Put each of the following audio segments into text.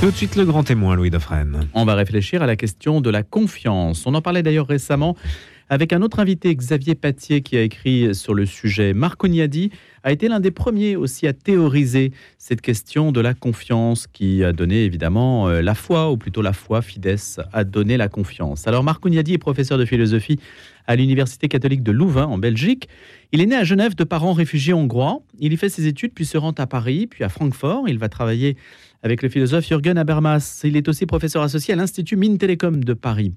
Tout de suite le grand témoin, Louis Dauphren. On va réfléchir à la question de la confiance. On en parlait d'ailleurs récemment avec un autre invité, Xavier Patier, qui a écrit sur le sujet. Marc Ognadi a été l'un des premiers aussi à théoriser cette question de la confiance, qui a donné évidemment euh, la foi, ou plutôt la foi, Fides a donné la confiance. Alors Marc Ognadi est professeur de philosophie à l'Université catholique de Louvain, en Belgique. Il est né à Genève de parents réfugiés hongrois. Il y fait ses études, puis se rend à Paris, puis à Francfort. Il va travailler avec le philosophe Jürgen Habermas. Il est aussi professeur associé à l'Institut Mines Télécom de Paris.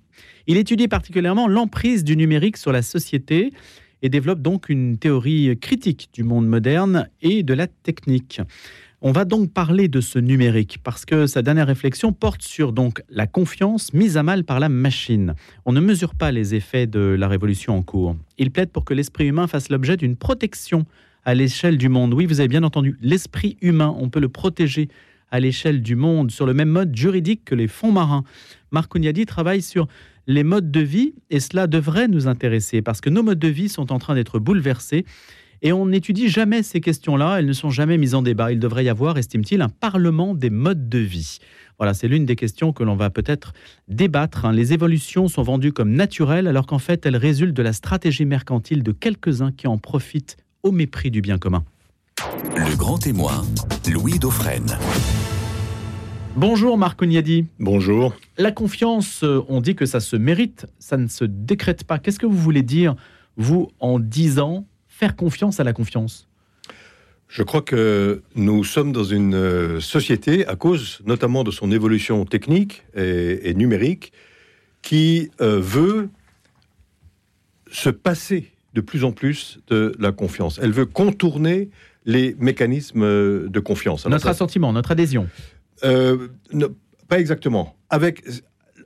Il étudie particulièrement l'emprise du numérique sur la société et développe donc une théorie critique du monde moderne et de la technique. On va donc parler de ce numérique parce que sa dernière réflexion porte sur donc la confiance mise à mal par la machine. On ne mesure pas les effets de la révolution en cours. Il plaide pour que l'esprit humain fasse l'objet d'une protection à l'échelle du monde. Oui, vous avez bien entendu, l'esprit humain, on peut le protéger à l'échelle du monde, sur le même mode juridique que les fonds marins. Marc Ognadi travaille sur les modes de vie et cela devrait nous intéresser parce que nos modes de vie sont en train d'être bouleversés et on n'étudie jamais ces questions-là, elles ne sont jamais mises en débat. Il devrait y avoir, estime-t-il, un parlement des modes de vie. Voilà, c'est l'une des questions que l'on va peut-être débattre. Hein. Les évolutions sont vendues comme naturelles alors qu'en fait elles résultent de la stratégie mercantile de quelques-uns qui en profitent au mépris du bien commun. Le grand témoin, Louis Dauphren. Bonjour Marc Ognadi. Bonjour. La confiance, euh, on dit que ça se mérite, ça ne se décrète pas. Qu'est-ce que vous voulez dire, vous, en disant faire confiance à la confiance? Je crois que nous sommes dans une euh, société, à cause notamment de son évolution technique et, numérique, qui euh, veut se passer de plus en plus de la confiance. Elle veut contourner les mécanismes de confiance. notre assentiment, notre adhésion. Euh, pas exactement. Avec,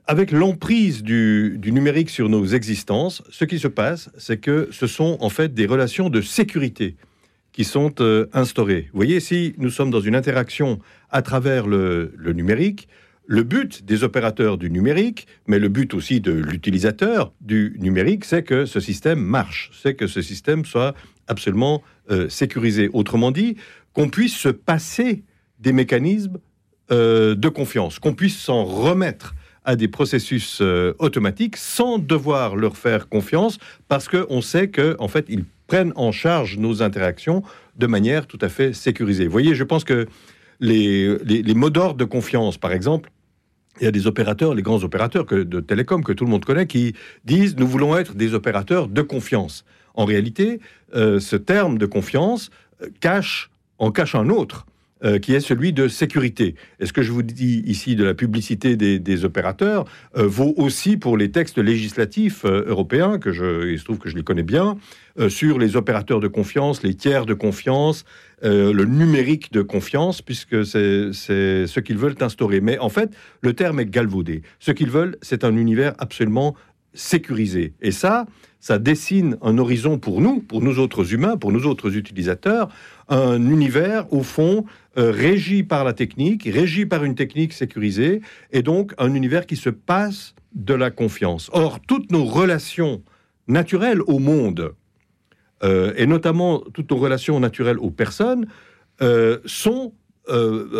avec l'emprise du, numérique sur nos existences, ce qui se passe, c'est que ce sont en fait des relations de sécurité qui sont euh, instaurées. Vous voyez, si nous sommes dans une interaction à travers le, le numérique, le but des opérateurs du numérique, mais le but aussi de l'utilisateur du numérique, c'est que ce système marche, c'est que ce système soit absolument euh, sécurisé. Autrement dit, qu'on puisse se passer des mécanismes euh, de confiance, qu'on puisse s'en remettre à des processus euh, automatiques sans devoir leur faire confiance, parce qu'on sait qu'en en fait, ils prennent en charge nos interactions de manière tout à fait sécurisée. Vous voyez, je pense que les, mots d'ordre de confiance, par exemple, il y a des opérateurs, les grands opérateurs de télécom que tout le monde connaît, qui disent nous voulons être des opérateurs de confiance. En réalité, euh, ce terme de confiance cache, en cache un autre. Euh, qui est celui de sécurité. Et ce que je vous dis ici de la publicité des, opérateurs euh, vaut aussi pour les textes législatifs euh, européens, que je, il se trouve que je les connais bien, sur les opérateurs de confiance, les tiers de confiance, le numérique de confiance, puisque c'est ce qu'ils veulent instaurer. Mais en fait, le terme est galvaudé. Ce qu'ils veulent, c'est un univers absolument sécurisé. Et ça, ça dessine un horizon pour nous, pour nous autres humains, pour nous autres utilisateurs, un univers, au fond, euh, régi par la technique, régi par une technique sécurisée, et donc un univers qui se passe de la confiance. Or, toutes nos relations naturelles au monde, euh, et notamment toutes nos relations naturelles aux personnes, euh, sont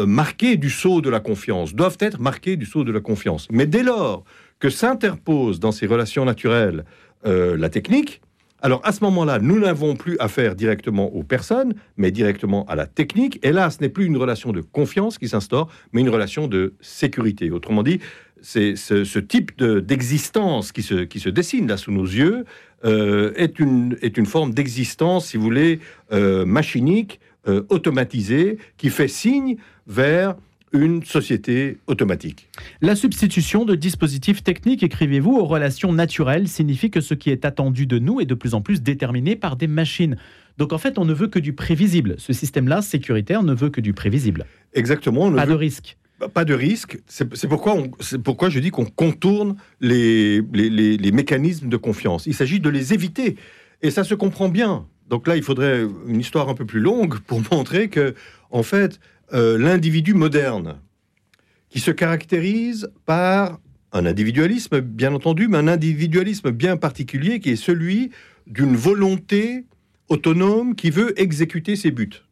marquées du sceau de la confiance, doivent être marquées du sceau de la confiance. Mais dès lors que s'interpose dans ces relations naturelles la technique, alors à ce moment-là, nous n'avons plus affaire directement aux personnes, mais directement à la technique. Et là, ce n'est plus une relation de confiance qui s'instaure, mais une relation de sécurité. Autrement dit, c'est ce, type d'existence qui, se, qui se dessine là sous nos yeux euh, est, une, est une forme d'existence, si vous voulez, euh, machinique, euh, automatisée, qui fait signe vers une société automatique. La substitution de dispositifs techniques, écrivez-vous, aux relations naturelles signifie que ce qui est attendu de nous est de plus en plus déterminé par des machines. Donc en fait, on ne veut que du prévisible. Ce système-là, sécuritaire, ne veut que du prévisible. Exactement. Pas de risque. Pas de risque. C'est pourquoi, pourquoi je dis qu'on contourne les, les mécanismes de confiance. Il s'agit de les éviter. Et ça se comprend bien. Donc là, il faudrait une histoire un peu plus longue pour montrer que, en fait, euh, l'individu moderne, qui se caractérise par un individualisme, bien entendu, mais un individualisme bien particulier qui est celui d'une volonté autonome qui veut exécuter ses buts.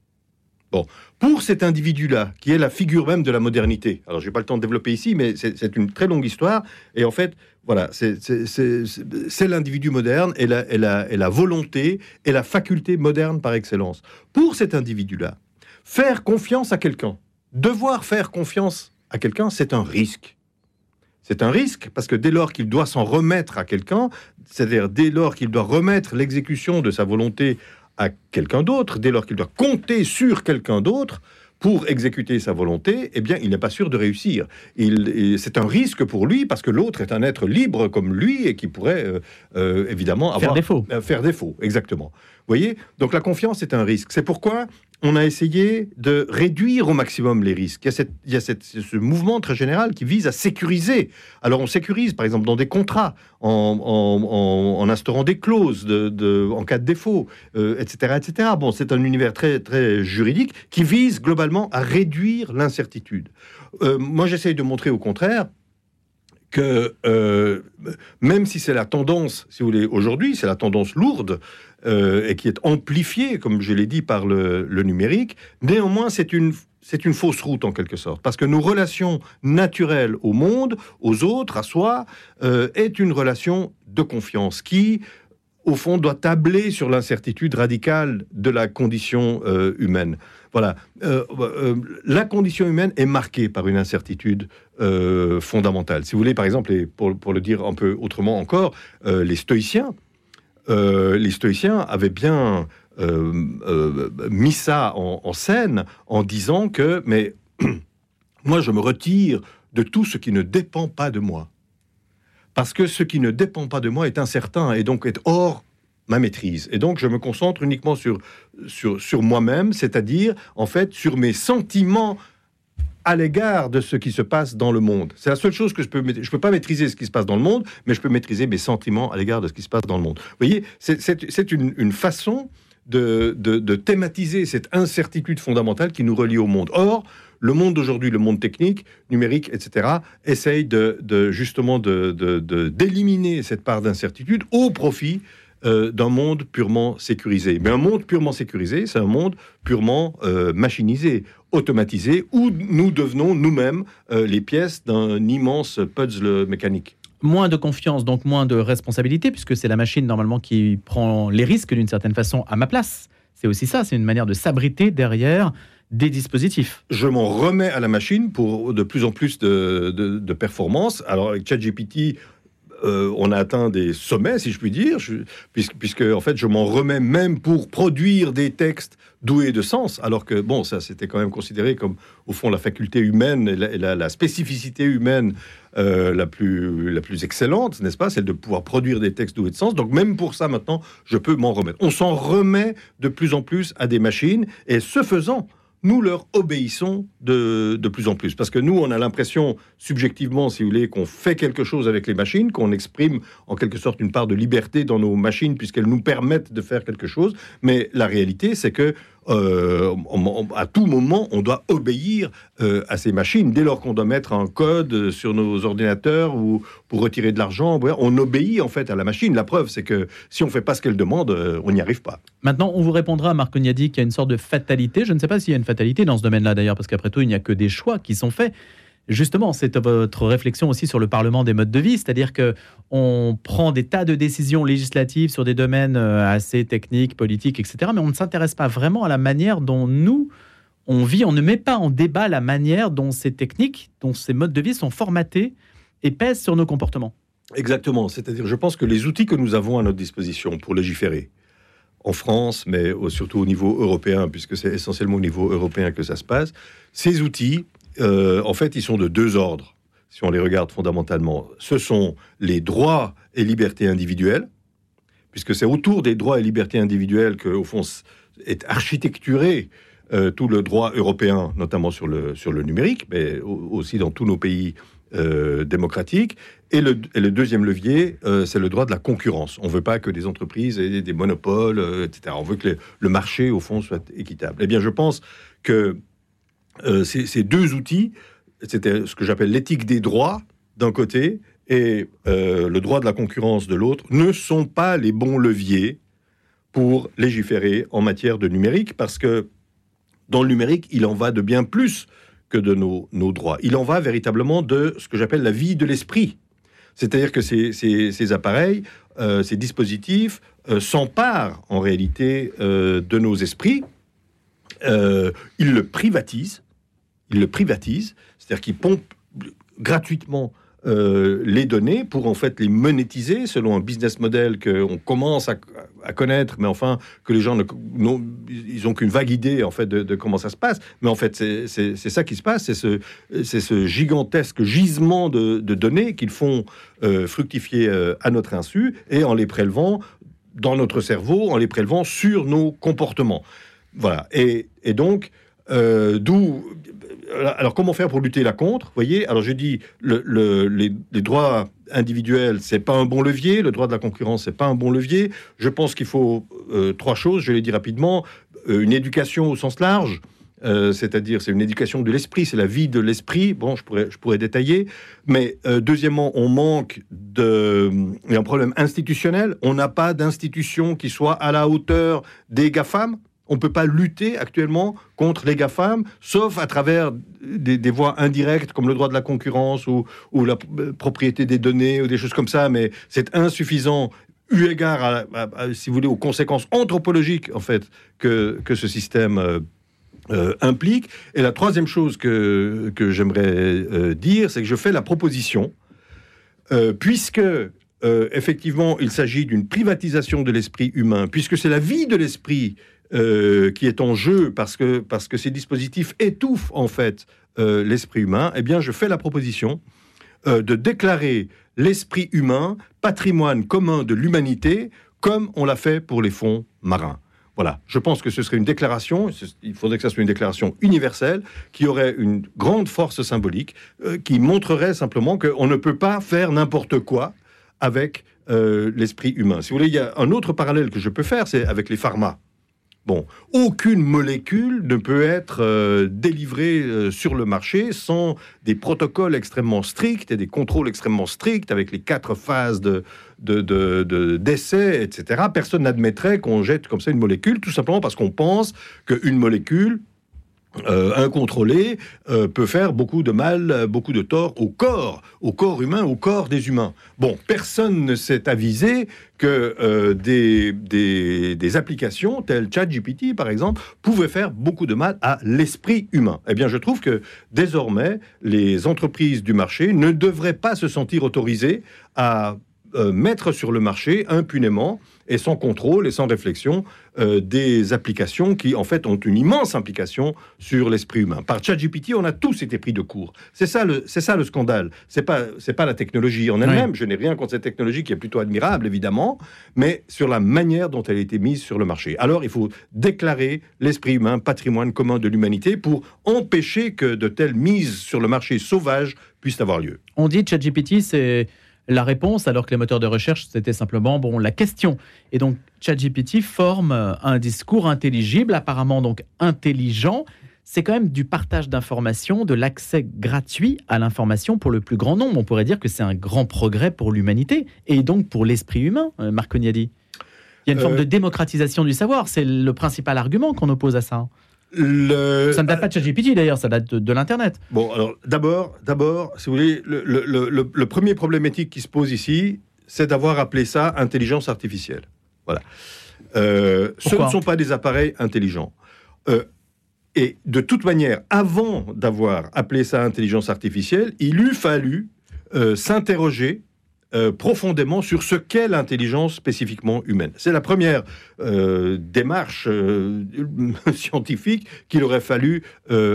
Bon, pour cet individu-là, qui est la figure même de la modernité, alors je n'ai pas le temps de développer ici, mais c'est une très longue histoire, et en fait, voilà, c'est l'individu moderne et la, volonté et la faculté moderne par excellence. Pour cet individu-là, faire confiance à quelqu'un, devoir faire confiance à quelqu'un, c'est un risque. C'est un risque parce que dès lors qu'il doit s'en remettre à quelqu'un, c'est-à-dire dès lors qu'il doit remettre l'exécution de sa volonté à quelqu'un d'autre, dès lors qu'il doit compter sur quelqu'un d'autre, pour exécuter sa volonté, eh bien, il n'est pas sûr de réussir. C'est un risque pour lui parce que l'autre est un être libre comme lui et qui pourrait euh, euh, évidemment avoir, faire défaut. Euh, faire défaut, exactement. Vous voyez? Donc la confiance est un risque. C'est pourquoi on a essayé de réduire au maximum les risques. Il y a, ce mouvement très général qui vise à sécuriser. Alors on sécurise, par exemple, dans des contrats, en, instaurant des clauses en cas de défaut, etc., euh, etc. Bon, c'est un univers très, très juridique qui vise globalement à réduire l'incertitude. Euh, moi, j'essaye de montrer au contraire que euh, même si c'est la tendance, si vous voulez, aujourd'hui, c'est la tendance lourde, euh, et qui est amplifié, comme je l'ai dit, par le, numérique. Néanmoins, c'est une, c'est une fausse route en quelque sorte, parce que nos relations naturelles au monde, aux autres, à soi, euh, est une relation de confiance qui, au fond, doit tabler sur l'incertitude radicale de la condition euh, humaine. Voilà. la condition humaine est marquée par une incertitude fondamentale. Si vous voulez, par exemple, et pour, pour, le dire un peu autrement encore, les stoïciens euh, les stoïciens avaient bien euh, euh, mis ça en, scène en disant que, mais moi je me retire de tout ce qui ne dépend pas de moi. Parce que ce qui ne dépend pas de moi est incertain et donc est hors ma maîtrise. Et donc je me concentre uniquement sur, sur, sur moi-même, c'est-à-dire en fait sur mes sentiments à l'égard de ce qui se passe dans le monde. C'est la seule chose que je peux Je peux pas maîtriser ce qui se passe dans le monde, mais je peux maîtriser mes sentiments à l'égard de ce qui se passe dans le monde. Vous voyez, c'est une, façon de, thématiser cette incertitude fondamentale qui nous relie au monde. Or, le monde d'aujourd'hui, le monde technique, numérique, etc., essaye de justement d'éliminer cette part d'incertitude au profit euh, d'un monde purement sécurisé. Mais un monde purement sécurisé, c'est un monde purement euh, machinisé, automatisé, où nous devenons nous-mêmes euh, les pièces d'un immense puzzle mécanique. Moins de confiance, donc moins de responsabilité, puisque c'est la machine normalement qui prend les risques d'une certaine façon à ma place. C'est aussi ça, c'est une manière de s'abriter derrière des dispositifs. Je m'en remets à la machine pour de plus en plus de, de performance. Alors avec ChatGPT, euh, on a atteint des sommets, si je puis dire, puisque, en fait, je m'en remets même pour produire des textes doués de sens, alors que, bon, ça, c'était quand même considéré comme, au fond, la faculté humaine et la, spécificité humaine euh, la, plus, la plus excellente, n'est-ce pas Celle de pouvoir produire des textes doués de sens. Donc, même pour ça, maintenant, je peux m'en remettre. On s'en remet de plus en plus à des machines, et ce faisant, nous leur obéissons de, plus en plus. Parce que nous, on a l'impression, subjectivement, si vous voulez, qu'on fait quelque chose avec les machines, qu'on exprime en quelque sorte une part de liberté dans nos machines, puisqu'elles nous permettent de faire quelque chose. Mais la réalité, c'est que euh, à tout moment, on doit obéir euh, à ces machines. Dès lors qu'on doit mettre un code sur nos ordinateurs ou pour retirer de l'argent, on obéit en fait à la machine. La preuve, c'est que si on ne fait pas ce qu'elle demande, euh, on n'y arrive pas. Maintenant, on vous répondra, Marc Ognadi, qu'il y a une sorte de fatalité. Je ne sais pas s'il y a une fatalité dans ce domaine-là d'ailleurs, parce qu'après tout, il n'y a que des choix qui sont faits. Justement, c'est votre réflexion aussi sur le Parlement des modes de vie, c'est-à-dire que on prend des tas de décisions législatives sur des domaines euh, assez techniques, politiques, etc., mais on ne s'intéresse pas vraiment à la manière dont nous on vit. On ne met pas en débat la manière dont ces techniques, dont ces modes de vie sont formatés et pèsent sur nos comportements. Exactement. C'est-à-dire, je pense que les outils que nous avons à notre disposition pour légiférer, en France, mais surtout au niveau européen, puisque c'est essentiellement au niveau européen que ça se passe, ces outils euh, en fait, ils sont de deux ordres, si on les regarde fondamentalement. Ce sont les droits et libertés individuelles, puisque c'est autour des droits et libertés individuelles que, au fond, est architecturé euh, tout le droit européen, notamment sur le, sur le numérique, mais aussi dans tous nos pays euh, démocratiques. Et le, deuxième levier, c'est le droit de la concurrence. On ne veut pas que des entreprises aient des monopoles, etc. On veut que le marché, au fond, soit équitable. Eh bien, je pense que euh, ces, deux outils, c'était ce que j'appelle l'éthique des droits d'un côté et euh, le droit de la concurrence de l'autre, ne sont pas les bons leviers pour légiférer en matière de numérique parce que Dans le numérique, il en va de bien plus que de nos, droits. Il en va véritablement de ce que j'appelle la vie de l'esprit. C'est-à-dire que ces, appareils, euh, ces dispositifs s'emparent en réalité de nos esprits. Ils le privatisent. Ils le privatisent. C'est-à-dire qu'ils pompent gratuitement euh, les données pour en fait les monétiser selon un business model qu'on commence à, connaître, mais enfin que les gens ne, n'ont- ils ont qu'une vague idée en fait de, comment ça se passe. Mais en fait, c'est, ça qui se passe, c'est ce, ce gigantesque gisement de, de données qu'ils font euh, fructifier euh, à notre insu et en les prélevant dans notre cerveau, en les prélevant sur nos comportements. Voilà. Et, et donc, d'où. Alors, comment faire pour lutter là contre Vous voyez? Alors, je dis, le, le- les, droits individuels, c'est pas un bon levier. Le droit de la concurrence, c'est pas un bon levier. Je pense qu'il faut euh, trois choses. Je l'ai dit rapidement Euh, une éducation au sens large. euh, c'est-à-dire, c'est une éducation de l'esprit, c'est la vie de l'esprit. Bon, je pourrais, je pourrais détailler. Mais deuxièmement, on manque de. Il y a un problème institutionnel. On n'a pas d'institution qui soit à la hauteur des GAFAM. On ne peut pas lutter actuellement contre les GAFAM, sauf à travers des, voies indirectes comme le droit de la concurrence ou, la euh, propriété des données ou des choses comme ça, mais c'est insuffisant eu égard, aux conséquences anthropologiques en fait que, ce système euh, euh, implique. Et la troisième chose que, j'aimerais dire, c'est que je fais la proposition, puisque euh, effectivement il s'agit d'une privatisation de l'esprit humain, puisque c'est la vie de l'esprit euh, qui est en jeu parce que, parce que ces dispositifs étouffent en fait euh, l'esprit humain, eh bien je fais la proposition de déclarer l'esprit humain patrimoine commun de l'humanité comme on l'a fait pour les fonds marins. Voilà, je pense que ce serait une déclaration, il faudrait que ça soit une déclaration universelle, qui aurait une grande force symbolique, qui montrerait simplement qu'on ne peut pas faire n'importe quoi avec euh, l'esprit humain. Si vous voulez, il y a un autre parallèle que je peux faire, c'est avec les pharma. Bon, aucune molécule ne peut être euh, délivrée euh, sur le marché sans des protocoles extrêmement stricts et des contrôles extrêmement stricts avec les quatre phases de, de, de- etc. Personne n'admettrait qu'on jette comme ça une molécule, tout simplement parce qu'on pense qu'une molécule euh, incontrôlée euh, peut faire beaucoup de mal, euh, beaucoup de tort au corps, au corps humain, au corps des humains. Bon, personne ne s'est avisé que euh, des, des, applications telles ChatGPT, par exemple, pouvaient faire beaucoup de mal à l'esprit humain. Eh bien, je trouve que désormais, les entreprises du marché ne devraient pas se sentir autorisées à mettre sur le marché impunément et sans contrôle et sans réflexion euh, des applications qui en fait ont une immense implication sur l'esprit humain. Par ChatGPT, on a tous été pris de court. C'est ça le, c'est ça le scandale. C'est pas, c'est pas la technologie en elle-même. Je n'ai rien contre cette technologie qui est plutôt admirable évidemment, mais sur la manière dont elle a été mise sur le marché. Alors il faut déclarer l'esprit humain patrimoine commun de l'humanité pour empêcher que de telles mises sur le marché sauvage puissent avoir lieu. On dit ChatGPT, c'est la réponse, alors que les moteurs de recherche, c'était simplement bon la question. Et donc, ChatGPT forme euh, un discours intelligible, apparemment donc intelligent. C'est quand même du partage d'informations, de l'accès gratuit à l'information pour le plus grand nombre. On pourrait dire que c'est un grand progrès pour l'humanité et donc pour l'esprit humain, euh, Marc Cognadi. Il y a une forme Euh, de démocratisation du savoir. C'est le principal argument qu'on oppose à ça. Le... Ça ne date pas de ChatGPT d'ailleurs, ça date de, de l'Internet. Bon, alors d'abord, d'abord, si vous voulez, le, le- le- premier problématique qui se pose ici, c'est d'avoir appelé ça intelligence artificielle. Voilà. Euh, ce ne sont pas des appareils intelligents. Euh, et de toute manière, avant d'avoir appelé ça intelligence artificielle, il eût fallu euh, s'interroger euh, profondément sur ce qu'est l'intelligence spécifiquement humaine. C'est la première euh, démarche euh, scientifique qu'il aurait fallu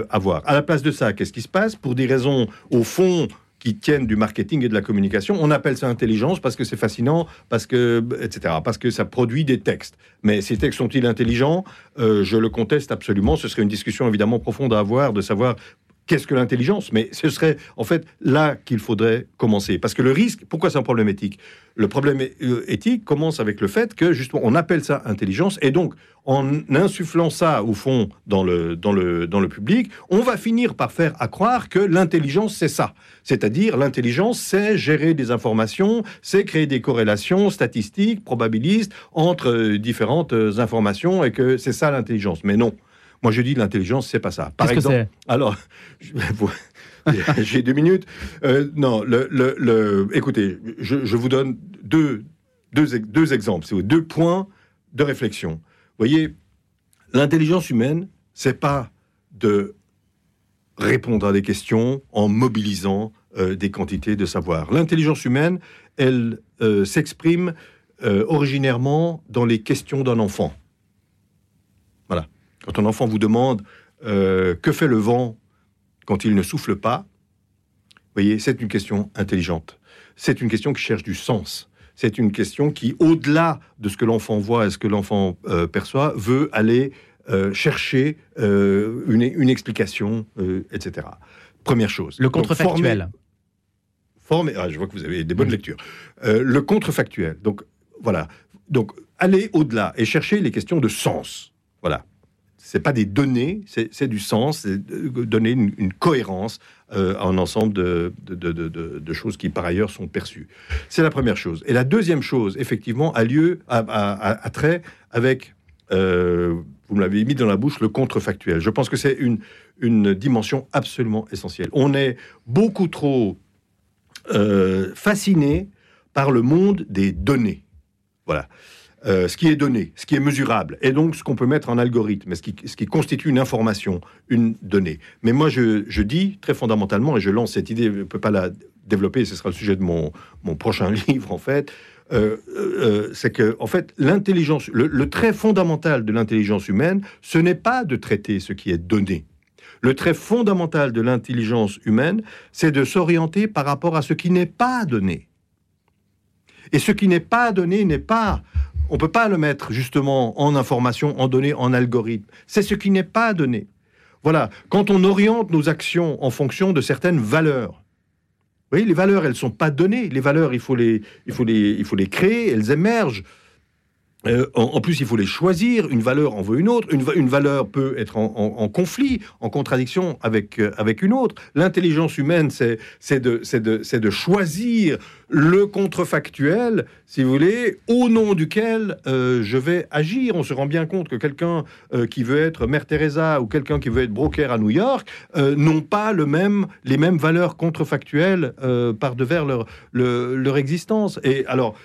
avoir. À la place de ça, qu'est-ce qui se passe? Pour des raisons, au fond, qui tiennent du marketing et de la communication, on appelle ça intelligence parce que c'est fascinant, parce que, etc., parce que ça produit des textes. Mais ces textes sont-ils intelligents? Je le conteste absolument. Ce serait une discussion évidemment profonde à avoir de savoir qu'est-ce que l'intelligence? Mais ce serait en fait là qu'il faudrait commencer. Parce que le risque, pourquoi c'est un problème éthique? Le problème euh, éthique commence avec le fait que justement on appelle ça intelligence et donc en insufflant ça au fond dans le, dans le, dans le public, on va finir par faire croire que l'intelligence c'est ça. C'est-à-dire l'intelligence c'est gérer des informations, c'est créer des corrélations statistiques, probabilistes entre euh, différentes euh, informations et que c'est ça l'intelligence. Mais non. Moi, je dis l'intelligence, c'est pas ça. Par Qu'est-ce que exemple, alors, j'ai deux minutes. Euh, non, le, le- le- écoutez, je, je vous donne deux, deux, deux exemples, deux points de réflexion. Vous voyez, l'intelligence humaine, c'est pas de répondre à des questions en mobilisant euh, des quantités de savoir. L'intelligence humaine, elle euh, s'exprime euh, originairement dans les questions d'un enfant. Quand un enfant vous demande euh, que fait le vent quand il ne souffle pas, vous voyez, c'est une question intelligente. C'est une question qui cherche du sens. C'est une question qui, au-delà de ce que l'enfant voit et ce que l'enfant euh, perçoit, veut aller euh, chercher une, une explication, etc. Première chose. Le contrefactuel. former- ah, je vois que vous avez des bonnes lectures. Le contrefactuel. Donc, voilà. Donc, aller au-delà et chercher les questions de sens. Voilà. C'est pas des données, c'est du sens, donner une, cohérence euh, à un ensemble de, de- de- choses qui, par ailleurs, sont perçues. C'est la première chose. Et la deuxième chose, effectivement, a lieu, a trait avec, euh, vous me l'avez mis dans la bouche, le contrefactuel. Je pense que c'est une, une dimension absolument essentielle. On est beaucoup trop euh, fasciné par le monde des données. Voilà. Euh, ce qui est donné, ce qui est mesurable, et donc ce qu'on peut mettre en algorithme, ce qui, ce qui constitue une information, une donnée. Mais moi, je, dis très fondamentalement, et je lance cette idée, je ne peux pas la développer, ce sera le sujet de mon, mon prochain livre, en fait, euh, euh, c'est que, en fait, l'intelligence, le trait fondamental de l'intelligence humaine, ce n'est pas de traiter ce qui est donné. Le trait fondamental de l'intelligence humaine, c'est de s'orienter par rapport à ce qui n'est pas donné. Et ce qui n'est pas donné n'est pas. On ne peut pas le mettre justement en information, en données, en algorithme. C'est ce qui n'est pas donné. Voilà. Quand on oriente nos actions en fonction de certaines valeurs, vous voyez, les valeurs, elles ne sont pas données. Les valeurs, il faut les, il il faut les créer, elles émergent. Euh, en, plus, il faut les choisir. Une valeur en veut une autre. Une, va- une valeur peut être en, conflit, en contradiction avec, euh, avec une autre. L'intelligence humaine, c'est de, de, de choisir le contrefactuel, si vous voulez, au nom duquel euh, je vais agir. On se rend bien compte que quelqu'un qui veut être Mère Teresa ou quelqu'un qui veut être broker à New York n'ont pas le même, les mêmes valeurs contrefactuelles par devers leur, le- leur existence. Et alors,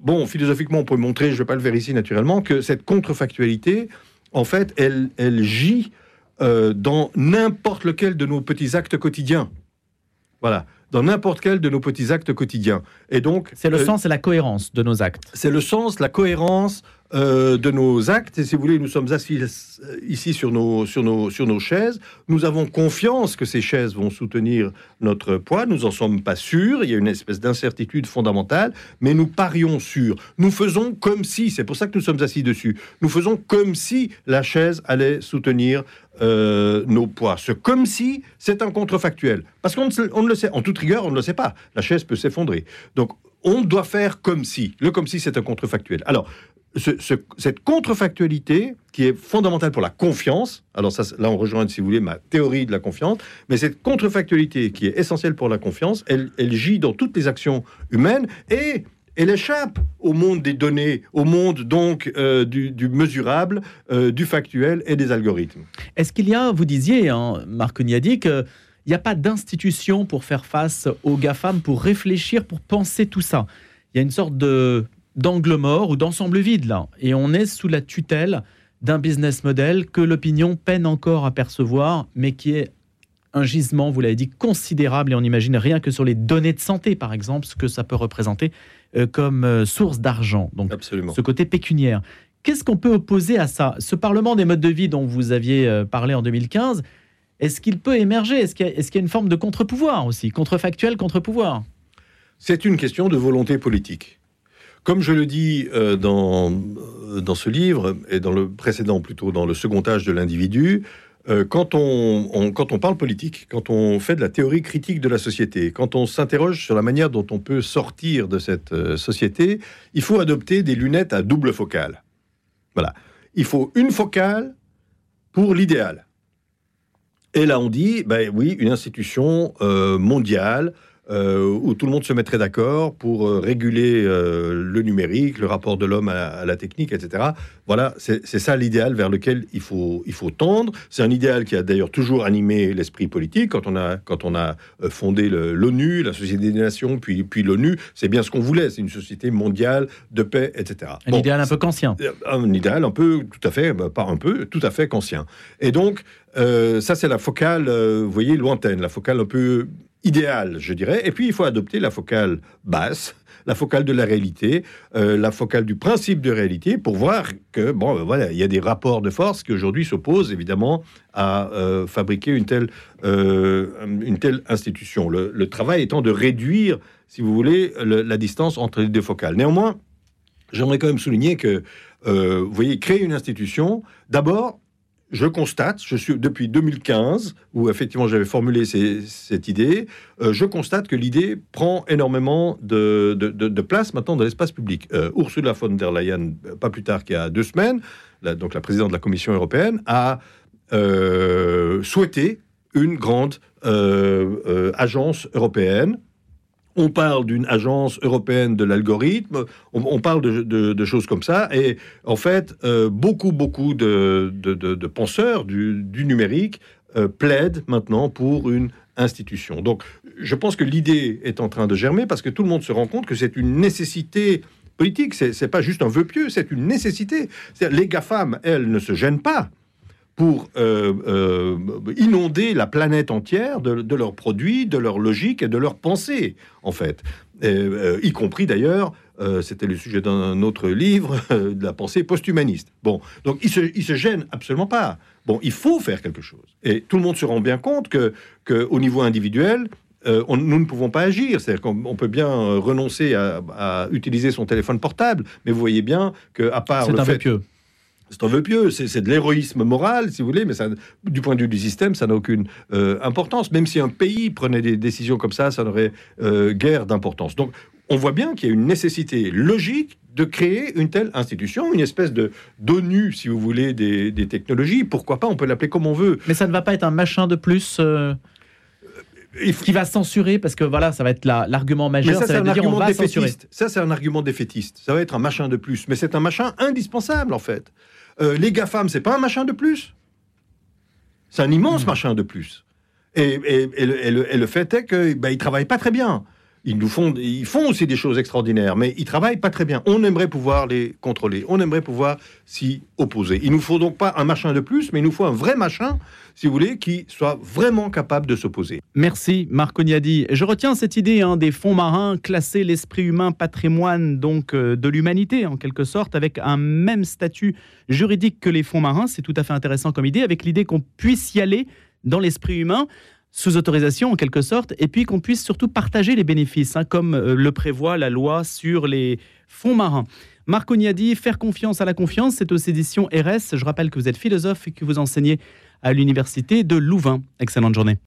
bon, philosophiquement, on peut montrer, je ne vais pas le faire ici naturellement, que cette contrefactualité, en fait, elle, elle gît euh, dans n'importe lequel de nos petits actes quotidiens. Voilà, dans n'importe quel de nos petits actes quotidiens. Et donc, C'est le euh, sens et la cohérence de nos actes. c'est le sens, la cohérence euh, de nos actes. Et si vous voulez, nous sommes assis euh, ici sur nos, sur, nos, sur nos chaises. Nous avons confiance que ces chaises vont soutenir notre poids. Nous n'en sommes pas sûrs. Il y a une espèce d'incertitude fondamentale. Mais nous parions sur. Nous faisons comme si, c'est pour ça que nous sommes assis dessus, nous faisons comme si la chaise allait soutenir euh, nos poids. Ce comme si, c'est un contrefactuel. Parce qu'on on ne le sait, en toute rigueur, on ne le sait pas. La chaise peut s'effondrer. Donc, on doit faire comme si. Le comme si, c'est un contrefactuel. Alors, ce- ce- cette contrefactualité qui est fondamentale pour la confiance, alors ça, là on rejoint, si vous voulez, ma théorie de la confiance, mais cette contrefactualité qui est essentielle pour la confiance, elle, elle gît dans toutes les actions humaines et elle échappe au monde des données, au monde donc euh, du, mesurable, euh, du factuel et des algorithmes. Est-ce qu'il y a, vous disiez, hein, Marc Niadi, qu'il n'y a pas d'institution pour faire face aux GAFAM, pour réfléchir, pour penser tout ça? Il y a une sorte de d'angle mort ou d'ensemble vide là, et on est sous la tutelle d'un business model que l'opinion peine encore à percevoir, mais qui est un gisement, vous l'avez dit, considérable, et on imagine rien que sur les données de santé, par exemple, ce que ça peut représenter euh, comme euh, source d'argent. Donc Absolument. ce côté pécuniaire. Qu'est-ce qu'on peut opposer à ça? Ce Parlement des modes de vie dont vous aviez euh, parlé en 2015, est-ce qu'il peut émerger? Est-ce qu'il y, qu'il y a une forme de contre-pouvoir aussi? Contrefactuel, contre-pouvoir? C'est une question de volonté politique. Comme je le dis euh, dans, euh, dans ce livre, et dans le précédent plutôt, dans le second âge de l'individu, euh, quand, on, parle politique, quand on fait de la théorie critique de la société, quand on s'interroge sur la manière dont on peut sortir de cette société, il faut adopter des lunettes à double focale. Voilà. Il faut une focale pour l'idéal. Et là, on dit, ben oui, une institution mondiale où tout le monde se mettrait d'accord pour euh, réguler euh, le numérique, le rapport de l'homme à, à la technique, etc. Voilà, c'est ça l'idéal vers lequel il faut, il faut tendre. C'est un idéal qui a d'ailleurs toujours animé l'esprit politique. Quand on a, quand on a euh, fondé l'ONU, la Société des Nations, puis, puis l'ONU, c'est bien ce qu'on voulait. C'est une société mondiale de paix, etc. Un Bon, idéal un peu euh, un idéal un peu, tout à fait, bah, pas un peu, tout à fait qu'ancien. Et donc, euh, ça, c'est la focale, euh, vous voyez, lointaine, la focale un peu idéale, je dirais. Et puis, il faut adopter la focale basse, la focale de la réalité, euh, la focale du principe de réalité, pour voir que, bon, ben voilà, il y a des rapports de force qui aujourd'hui s'opposent, évidemment, à euh, fabriquer une telle, euh, une telle institution. Le, travail étant de réduire, si vous voulez, le- la distance entre les deux focales. Néanmoins, j'aimerais quand même souligner que, euh, vous voyez, créer une institution, d'abord, je constate, je suis depuis 2015, où effectivement j'avais formulé cette idée, euh, je constate que l'idée prend énormément de, place maintenant dans l'espace public. Euh, Ursula von der Leyen, euh, pas plus tard qu'il y a deux semaines, la- donc la présidente de la Commission européenne, a souhaité une grande agence européenne on parle d'une agence européenne de l'algorithme, on, parle de, choses comme ça, et en fait, euh, beaucoup, beaucoup de, penseurs du, numérique euh, plaident maintenant pour une institution. Donc, je pense que l'idée est en train de germer parce que tout le monde se rend compte que c'est une nécessité politique, c'est pas juste un vœu pieux, c'est une nécessité. Les GAFAM, elles, ne se gênent pas pour euh, euh, inonder la planète entière de, de leurs produits, de leur logique et de leurs pensées, en fait. Et, euh, y compris d'ailleurs, c'était le sujet d'un autre livre, de la pensée post-humaniste. Bon, donc ils se, ils se gênent absolument pas. Bon, il faut faire quelque chose. Et tout le monde se rend bien compte que, que au niveau individuel, euh, on- nous ne pouvons pas agir. C'est-à-dire qu'on on peut bien renoncer à, à utiliser son téléphone portable, mais vous voyez bien que à part C'est le un fait pieux. C'est un vœu pieux, c'est de l'héroïsme moral, si vous voulez, mais ça, du point de vue du système, ça n'a aucune euh, importance. Même si un pays prenait des décisions comme ça, ça n'aurait euh, guère d'importance. Donc, on voit bien qu'il y a une nécessité logique de créer une telle institution, une espèce de d'ONU, si vous voulez, des, des technologies. Pourquoi pas On peut l'appeler comme on veut. Mais ça ne va pas être un machin de plus euh, faut- qui va censurer parce que voilà, ça va être la- l'argument Mais majeur. ça, ça c'est un argument défaitiste. Ça, c'est un argument défaitiste. Ça va être un machin de plus. Mais c'est un machin indispensable, en fait. Euh, les GAFAM, c'est pas un machin de plus. C'est un immense Hmm. machin de plus. Et, et- et le, et le- et le fait est qu'ils ben, ils travaillent pas très bien. Ils, nous font, ils font aussi des choses extraordinaires, mais ils travaillent pas très bien. On aimerait pouvoir les contrôler. On aimerait pouvoir s'y opposer. Il nous faut donc pas un machin de plus, mais il nous faut un vrai machin, si vous voulez, qui soit vraiment capable de s'opposer. Merci Marc Ognadi. Je retiens cette idée hein, des fonds marins, classer l'esprit humain patrimoine donc euh, de l'humanité en quelque sorte, avec un même statut juridique que les fonds marins. C'est tout à fait intéressant comme idée, avec l'idée qu'on puisse y aller dans l'esprit humain sous autorisation en quelque sorte, et puis qu'on puisse surtout partager les bénéfices, hein, comme euh, le prévoit la loi sur les fonds marins. Marc Ognadi, Faire confiance à la confiance, c'est aux éditions RS. Je rappelle que vous êtes philosophe et que vous enseignez à l'université de Louvain. Excellente journée.